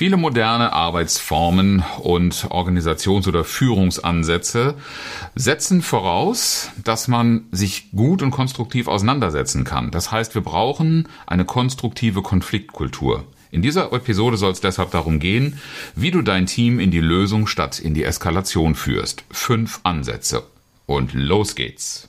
Viele moderne Arbeitsformen und Organisations- oder Führungsansätze setzen voraus, dass man sich gut und konstruktiv auseinandersetzen kann. Das heißt, wir brauchen eine konstruktive Konfliktkultur. In dieser Episode soll es deshalb darum gehen, wie du dein Team in die Lösung statt in die Eskalation führst. Fünf Ansätze. Und los geht's.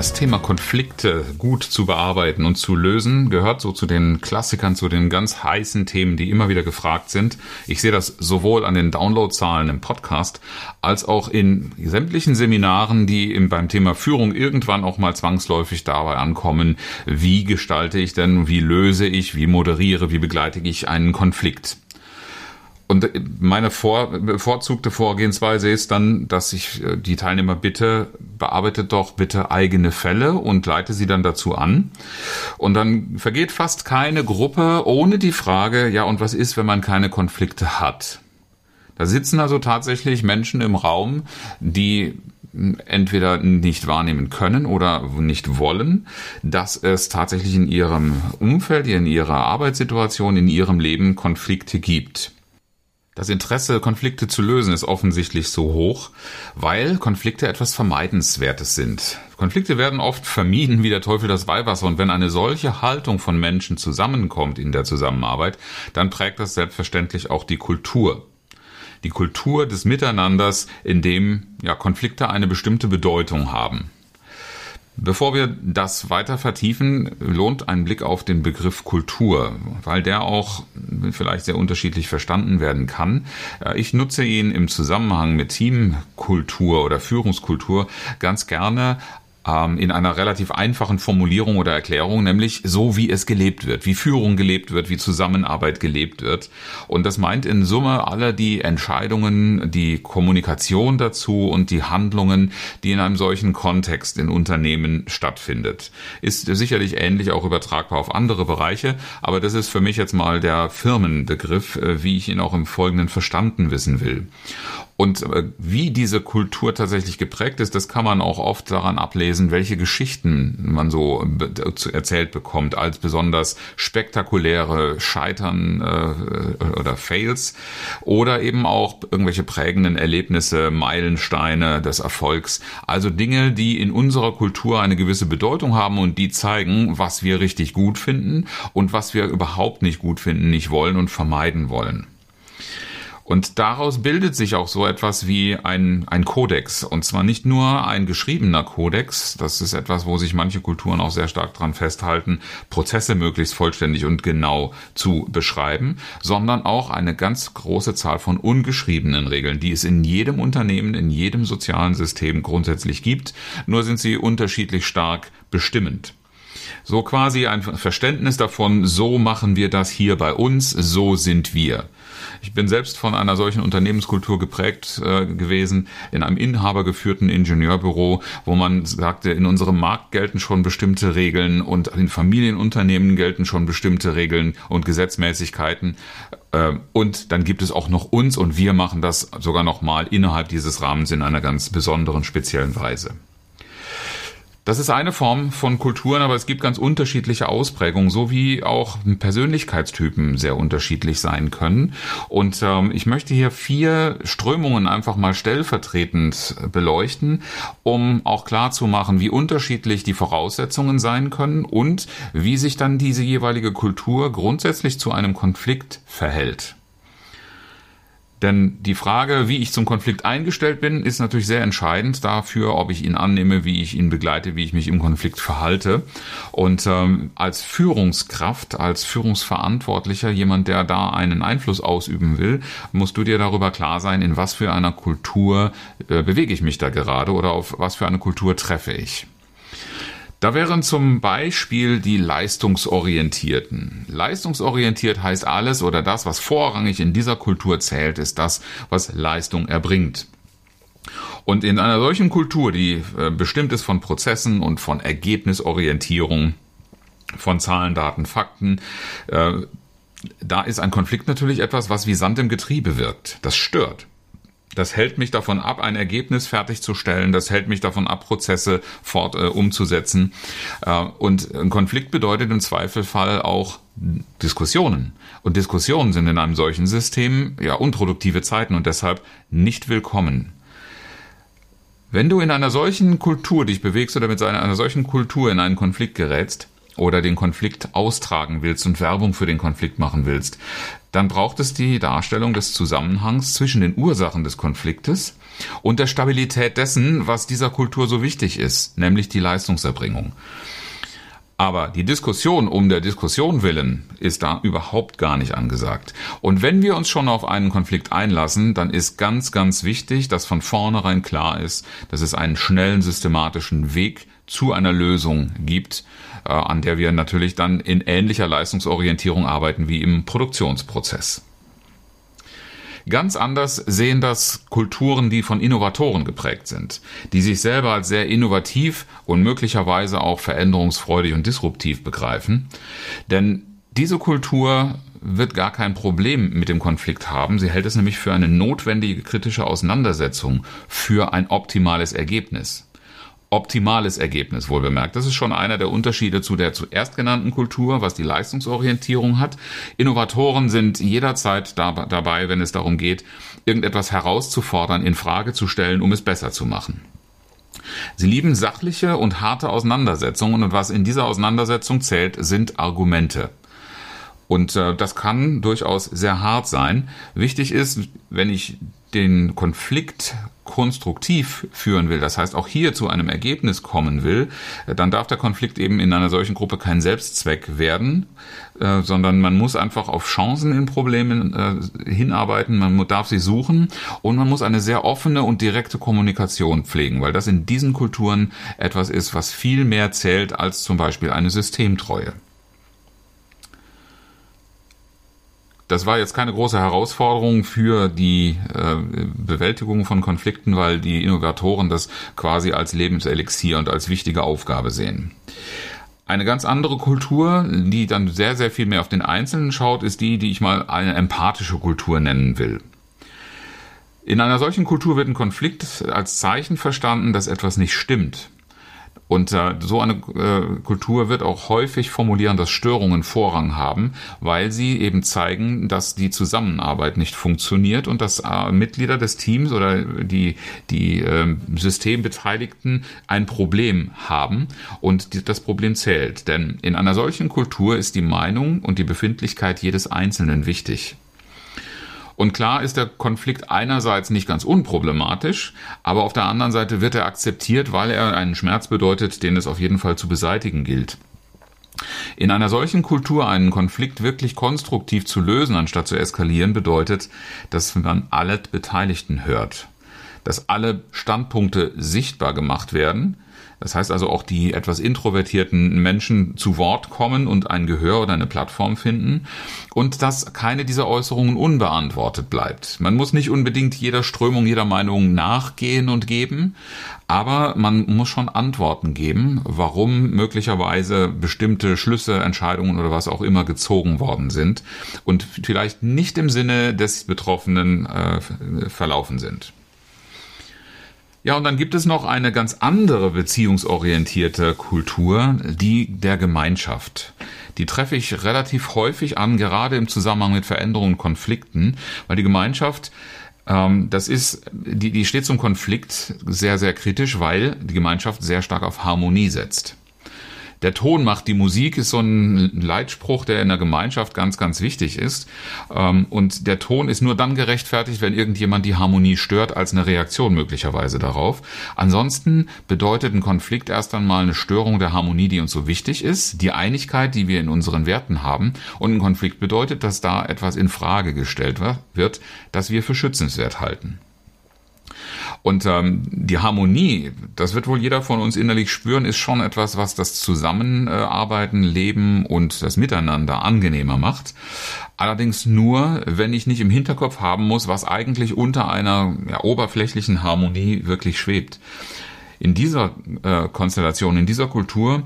Das Thema Konflikte gut zu bearbeiten und zu lösen gehört so zu den Klassikern, zu den ganz heißen Themen, die immer wieder gefragt sind. Ich sehe das sowohl an den Downloadzahlen im Podcast als auch in sämtlichen Seminaren, die beim Thema Führung irgendwann auch mal zwangsläufig dabei ankommen. Wie gestalte ich denn, wie löse ich, wie moderiere, wie begleite ich einen Konflikt? Und meine vor, bevorzugte Vorgehensweise ist dann, dass ich äh, die Teilnehmer bitte, bearbeitet doch bitte eigene Fälle und leite sie dann dazu an. Und dann vergeht fast keine Gruppe ohne die Frage, ja, und was ist, wenn man keine Konflikte hat? Da sitzen also tatsächlich Menschen im Raum, die entweder nicht wahrnehmen können oder nicht wollen, dass es tatsächlich in ihrem Umfeld, in ihrer Arbeitssituation, in ihrem Leben Konflikte gibt. Das Interesse, Konflikte zu lösen, ist offensichtlich so hoch, weil Konflikte etwas Vermeidenswertes sind. Konflikte werden oft vermieden wie der Teufel das Weihwasser und wenn eine solche Haltung von Menschen zusammenkommt in der Zusammenarbeit, dann prägt das selbstverständlich auch die Kultur. Die Kultur des Miteinanders, in dem ja, Konflikte eine bestimmte Bedeutung haben. Bevor wir das weiter vertiefen, lohnt ein Blick auf den Begriff Kultur, weil der auch vielleicht sehr unterschiedlich verstanden werden kann. Ich nutze ihn im Zusammenhang mit Teamkultur oder Führungskultur ganz gerne ähm, in einer relativ einfachen Formulierung oder Erklärung, nämlich so wie es gelebt wird, wie Führung gelebt wird, wie Zusammenarbeit gelebt wird. Und das meint in Summe alle die Entscheidungen, die Kommunikation dazu und die Handlungen, die in einem solchen Kontext in Unternehmen stattfindet. Ist sicherlich ähnlich auch übertragbar auf andere Bereiche, aber das ist für mich jetzt mal der Firmenbegriff, äh, wie ich ihn auch im Folgenden verstanden wissen will. Und äh, wie diese Kultur tatsächlich geprägt ist, das kann man auch oft daran ablesen, welche Geschichten man so erzählt bekommt als besonders spektakuläre Scheitern äh, oder Fails oder eben auch irgendwelche prägenden Erlebnisse, Meilensteine des Erfolgs. Also Dinge, die in unserer Kultur eine gewisse Bedeutung haben und die zeigen, was wir richtig gut finden und was wir überhaupt nicht gut finden, nicht wollen und vermeiden wollen. Und daraus bildet sich auch so etwas wie ein, ein Kodex. Und zwar nicht nur ein geschriebener Kodex, das ist etwas, wo sich manche Kulturen auch sehr stark dran festhalten, Prozesse möglichst vollständig und genau zu beschreiben, sondern auch eine ganz große Zahl von ungeschriebenen Regeln, die es in jedem Unternehmen, in jedem sozialen System grundsätzlich gibt. Nur sind sie unterschiedlich stark bestimmend. So quasi ein Verständnis davon, so machen wir das hier bei uns, so sind wir. Ich bin selbst von einer solchen Unternehmenskultur geprägt äh, gewesen, in einem inhabergeführten Ingenieurbüro, wo man sagte, in unserem Markt gelten schon bestimmte Regeln und in Familienunternehmen gelten schon bestimmte Regeln und Gesetzmäßigkeiten. Äh, und dann gibt es auch noch uns und wir machen das sogar noch mal innerhalb dieses Rahmens in einer ganz besonderen, speziellen Weise. Das ist eine Form von Kulturen, aber es gibt ganz unterschiedliche Ausprägungen, so wie auch Persönlichkeitstypen sehr unterschiedlich sein können. Und ähm, ich möchte hier vier Strömungen einfach mal stellvertretend beleuchten, um auch klar zu machen, wie unterschiedlich die Voraussetzungen sein können und wie sich dann diese jeweilige Kultur grundsätzlich zu einem Konflikt verhält. Denn die Frage, wie ich zum Konflikt eingestellt bin, ist natürlich sehr entscheidend dafür, ob ich ihn annehme, wie ich ihn begleite, wie ich mich im Konflikt verhalte. Und ähm, als Führungskraft, als Führungsverantwortlicher, jemand, der da einen Einfluss ausüben will, musst du dir darüber klar sein, in was für einer Kultur äh, bewege ich mich da gerade oder auf was für eine Kultur treffe ich. Da wären zum Beispiel die Leistungsorientierten. Leistungsorientiert heißt alles oder das, was vorrangig in dieser Kultur zählt, ist das, was Leistung erbringt. Und in einer solchen Kultur, die äh, bestimmt ist von Prozessen und von Ergebnisorientierung, von Zahlen, Daten, Fakten, äh, da ist ein Konflikt natürlich etwas, was wie Sand im Getriebe wirkt. Das stört. Das hält mich davon ab, ein Ergebnis fertigzustellen. Das hält mich davon ab, Prozesse fort äh, umzusetzen. Äh, und ein Konflikt bedeutet im Zweifelfall auch Diskussionen. Und Diskussionen sind in einem solchen System ja unproduktive Zeiten und deshalb nicht willkommen. Wenn du in einer solchen Kultur dich bewegst oder mit einer solchen Kultur in einen Konflikt gerätst, oder den Konflikt austragen willst und Werbung für den Konflikt machen willst, dann braucht es die Darstellung des Zusammenhangs zwischen den Ursachen des Konfliktes und der Stabilität dessen, was dieser Kultur so wichtig ist, nämlich die Leistungserbringung. Aber die Diskussion um der Diskussion willen ist da überhaupt gar nicht angesagt. Und wenn wir uns schon auf einen Konflikt einlassen, dann ist ganz, ganz wichtig, dass von vornherein klar ist, dass es einen schnellen, systematischen Weg zu einer Lösung gibt, an der wir natürlich dann in ähnlicher Leistungsorientierung arbeiten wie im Produktionsprozess. Ganz anders sehen das Kulturen, die von Innovatoren geprägt sind, die sich selber als sehr innovativ und möglicherweise auch veränderungsfreudig und disruptiv begreifen. Denn diese Kultur wird gar kein Problem mit dem Konflikt haben. Sie hält es nämlich für eine notwendige kritische Auseinandersetzung für ein optimales Ergebnis optimales Ergebnis, wohl bemerkt. Das ist schon einer der Unterschiede zu der zuerst genannten Kultur, was die Leistungsorientierung hat. Innovatoren sind jederzeit da, dabei, wenn es darum geht, irgendetwas herauszufordern, in Frage zu stellen, um es besser zu machen. Sie lieben sachliche und harte Auseinandersetzungen und was in dieser Auseinandersetzung zählt, sind Argumente. Und äh, das kann durchaus sehr hart sein. Wichtig ist, wenn ich den Konflikt konstruktiv führen will, das heißt auch hier zu einem Ergebnis kommen will, dann darf der Konflikt eben in einer solchen Gruppe kein Selbstzweck werden, äh, sondern man muss einfach auf Chancen in Problemen äh, hinarbeiten, man darf sie suchen und man muss eine sehr offene und direkte Kommunikation pflegen, weil das in diesen Kulturen etwas ist, was viel mehr zählt als zum Beispiel eine Systemtreue. Das war jetzt keine große Herausforderung für die äh, Bewältigung von Konflikten, weil die Innovatoren das quasi als Lebenselixier und als wichtige Aufgabe sehen. Eine ganz andere Kultur, die dann sehr, sehr viel mehr auf den Einzelnen schaut, ist die, die ich mal eine empathische Kultur nennen will. In einer solchen Kultur wird ein Konflikt als Zeichen verstanden, dass etwas nicht stimmt. Und äh, so eine äh, Kultur wird auch häufig formulieren, dass Störungen Vorrang haben, weil sie eben zeigen, dass die Zusammenarbeit nicht funktioniert und dass äh, Mitglieder des Teams oder die, die äh, Systembeteiligten ein Problem haben und die, das Problem zählt. Denn in einer solchen Kultur ist die Meinung und die Befindlichkeit jedes Einzelnen wichtig. Und klar ist der Konflikt einerseits nicht ganz unproblematisch, aber auf der anderen Seite wird er akzeptiert, weil er einen Schmerz bedeutet, den es auf jeden Fall zu beseitigen gilt. In einer solchen Kultur einen Konflikt wirklich konstruktiv zu lösen, anstatt zu eskalieren, bedeutet, dass man alle Beteiligten hört, dass alle Standpunkte sichtbar gemacht werden, das heißt also auch die etwas introvertierten Menschen zu Wort kommen und ein Gehör oder eine Plattform finden und dass keine dieser Äußerungen unbeantwortet bleibt. Man muss nicht unbedingt jeder Strömung, jeder Meinung nachgehen und geben, aber man muss schon Antworten geben, warum möglicherweise bestimmte Schlüsse, Entscheidungen oder was auch immer gezogen worden sind und vielleicht nicht im Sinne des Betroffenen äh, verlaufen sind. Ja, und dann gibt es noch eine ganz andere beziehungsorientierte Kultur, die der Gemeinschaft. Die treffe ich relativ häufig an, gerade im Zusammenhang mit Veränderungen und Konflikten, weil die Gemeinschaft ähm, das ist, die, die steht zum Konflikt sehr, sehr kritisch, weil die Gemeinschaft sehr stark auf Harmonie setzt. Der Ton macht die Musik ist so ein Leitspruch, der in der Gemeinschaft ganz, ganz wichtig ist. Ähm, und der Ton ist nur dann gerechtfertigt, wenn irgendjemand die Harmonie stört, als eine Reaktion möglicherweise darauf. Ansonsten bedeutet ein Konflikt erst einmal eine Störung der Harmonie, die uns so wichtig ist, die Einigkeit, die wir in unseren Werten haben. Und ein Konflikt bedeutet, dass da etwas in Frage gestellt wird, das wir für schützenswert halten. Und ähm, die Harmonie, das wird wohl jeder von uns innerlich spüren, ist schon etwas, was das Zusammenarbeiten, Leben und das Miteinander angenehmer macht. Allerdings nur, wenn ich nicht im Hinterkopf haben muss, was eigentlich unter einer ja, oberflächlichen Harmonie wirklich schwebt. In dieser äh, Konstellation, in dieser Kultur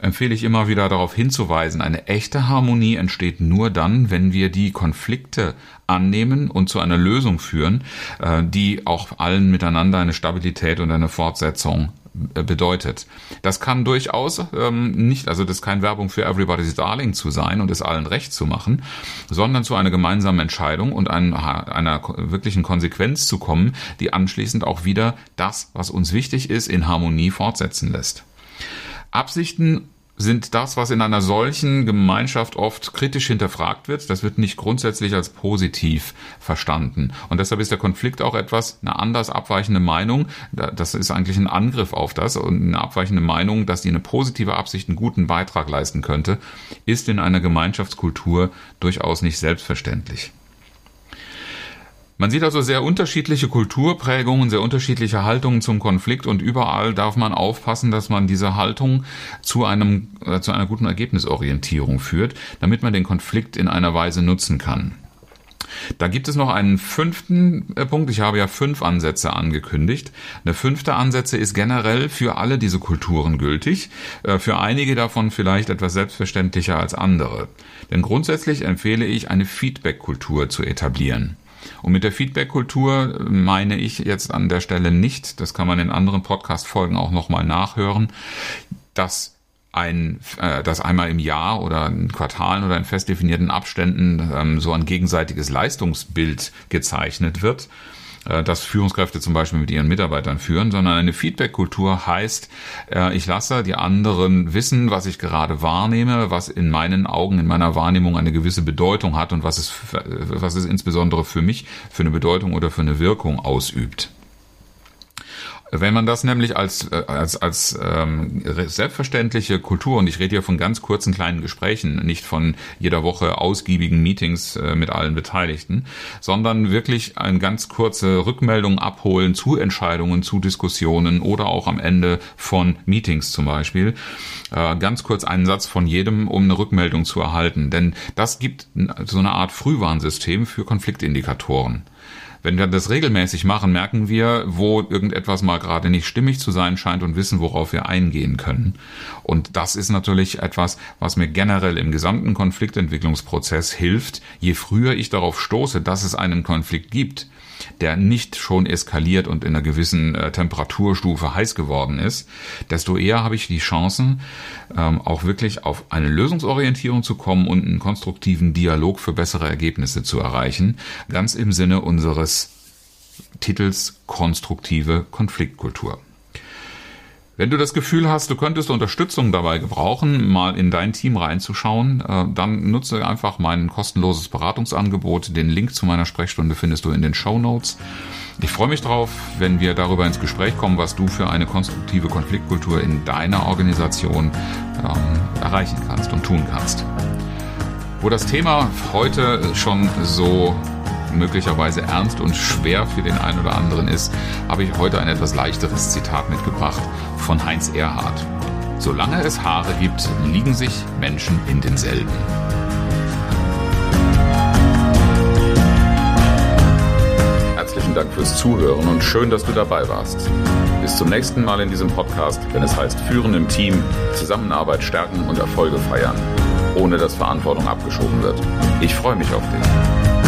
empfehle ich immer wieder darauf hinzuweisen, eine echte Harmonie entsteht nur dann, wenn wir die Konflikte annehmen und zu einer Lösung führen, äh, die auch allen miteinander eine Stabilität und eine Fortsetzung äh, bedeutet. Das kann durchaus ähm, nicht, also das ist keine Werbung für Everybody's Darling zu sein und es allen recht zu machen, sondern zu einer gemeinsamen Entscheidung und einer, einer wirklichen Konsequenz zu kommen, die anschließend auch wieder das, was uns wichtig ist, in Harmonie fortsetzen lässt. Absichten sind das, was in einer solchen Gemeinschaft oft kritisch hinterfragt wird. Das wird nicht grundsätzlich als positiv verstanden. Und deshalb ist der Konflikt auch etwas, eine anders abweichende Meinung. Das ist eigentlich ein Angriff auf das und eine abweichende Meinung, dass die eine positive Absicht einen guten Beitrag leisten könnte, ist in einer Gemeinschaftskultur durchaus nicht selbstverständlich. Man sieht also sehr unterschiedliche Kulturprägungen, sehr unterschiedliche Haltungen zum Konflikt und überall darf man aufpassen, dass man diese Haltung zu einem, äh, zu einer guten Ergebnisorientierung führt, damit man den Konflikt in einer Weise nutzen kann. Da gibt es noch einen fünften äh, Punkt. Ich habe ja fünf Ansätze angekündigt. Der fünfte Ansätze ist generell für alle diese Kulturen gültig. Äh, für einige davon vielleicht etwas selbstverständlicher als andere. Denn grundsätzlich empfehle ich, eine Feedback-Kultur zu etablieren. Und mit der Feedback-Kultur meine ich jetzt an der Stelle nicht, das kann man in anderen Podcast-Folgen auch nochmal nachhören, dass ein, äh, dass einmal im Jahr oder in Quartalen oder in fest definierten Abständen ähm, so ein gegenseitiges Leistungsbild gezeichnet wird, äh, dass Führungskräfte zum Beispiel mit ihren Mitarbeitern führen, sondern eine Feedback-Kultur heißt, äh, ich lasse die anderen wissen, was ich gerade wahrnehme, was in meinen Augen, in meiner Wahrnehmung eine gewisse Bedeutung hat und was es, was es insbesondere für mich für eine Bedeutung oder für eine Wirkung ausübt. Wenn man das nämlich als, äh, als, als ähm, selbstverständliche Kultur, und ich rede hier von ganz kurzen kleinen Gesprächen, nicht von jeder Woche ausgiebigen Meetings äh, mit allen Beteiligten, sondern wirklich eine ganz kurze Rückmeldung abholen zu Entscheidungen, zu Diskussionen oder auch am Ende von Meetings zum Beispiel. Äh, ganz kurz einen Satz von jedem, um eine Rückmeldung zu erhalten. Denn das gibt so eine Art Frühwarnsystem für Konfliktindikatoren. Wenn wir das regelmäßig machen, merken wir, wo irgendetwas mal gerade nicht stimmig zu sein scheint und wissen, worauf wir eingehen können. Und das ist natürlich etwas, was mir generell im gesamten Konfliktentwicklungsprozess hilft. Je früher ich darauf stoße, dass es einen Konflikt gibt, der nicht schon eskaliert und in einer gewissen äh, Temperaturstufe heiß geworden ist, desto eher habe ich die Chancen, ähm, auch wirklich auf eine Lösungsorientierung zu kommen und einen konstruktiven Dialog für bessere Ergebnisse zu erreichen, ganz im Sinne unseres Titels konstruktive Konfliktkultur. Wenn du das Gefühl hast, du könntest Unterstützung dabei gebrauchen, mal in dein Team reinzuschauen, äh, dann nutze einfach mein kostenloses Beratungsangebot. Den Link zu meiner Sprechstunde findest du in den Show Notes. Ich freue mich darauf, wenn wir darüber ins Gespräch kommen, was du für eine konstruktive Konfliktkultur in deiner Organisation ähm, erreichen kannst und tun kannst. Wo das Thema heute schon so möglicherweise ernst und schwer für den einen oder anderen ist, habe ich heute ein etwas leichteres Zitat mitgebracht von Heinz Erhardt. Solange es Haare gibt, liegen sich Menschen in denselben. Herzlichen Dank fürs Zuhören und schön, dass du dabei warst. Bis zum nächsten Mal in diesem Podcast, wenn es heißt Führen im Team, Zusammenarbeit stärken und Erfolge feiern, ohne dass Verantwortung abgeschoben wird. Ich freue mich auf dich.